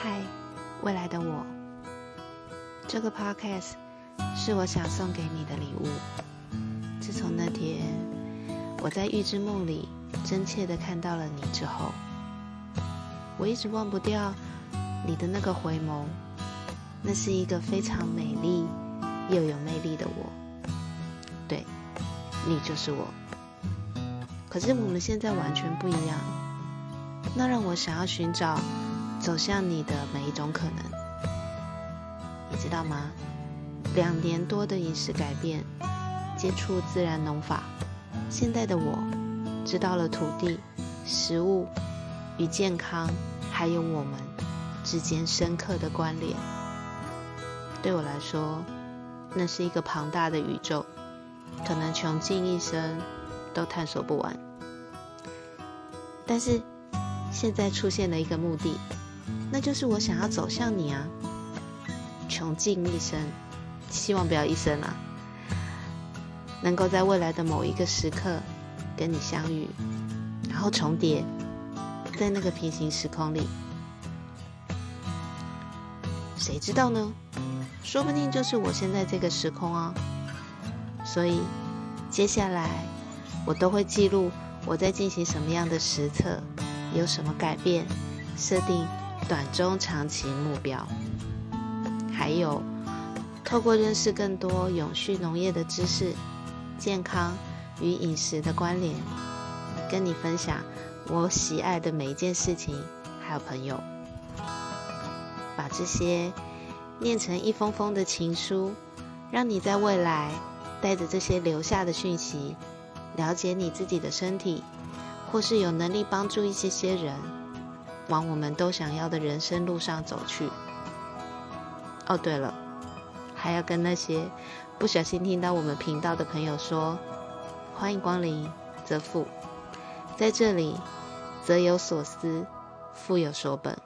嗨未来的我，这个 podcast 是我想送给你的礼物。自从那天我在预知梦里真切的看到了你之后，我一直忘不掉你的那个回眸，那是一个非常美丽又有魅力的我。对，你就是我。可是我们现在完全不一样，那让我想要寻找。走向你的每一种可能，你知道吗？两年多的饮食改变，接触自然农法，现在的我知道了土地、食物与健康，还有我们之间深刻的关联。对我来说，那是一个庞大的宇宙，可能穷尽一生都探索不完。但是现在出现了一个目的。那就是我想要走向你啊，穷尽一生，希望不要一生啊，能够在未来的某一个时刻跟你相遇，然后重叠在那个平行时空里，谁知道呢？说不定就是我现在这个时空啊。所以接下来我都会记录我在进行什么样的实测，有什么改变，设定。短中长期目标，还有透过认识更多永续农业的知识、健康与饮食的关联，跟你分享我喜爱的每一件事情，还有朋友，把这些念成一封封的情书，让你在未来带着这些留下的讯息，了解你自己的身体，或是有能力帮助一些些人。往我们都想要的人生路上走去。哦，对了，还要跟那些不小心听到我们频道的朋友说，欢迎光临泽富，在这里，则有所思，富有所本。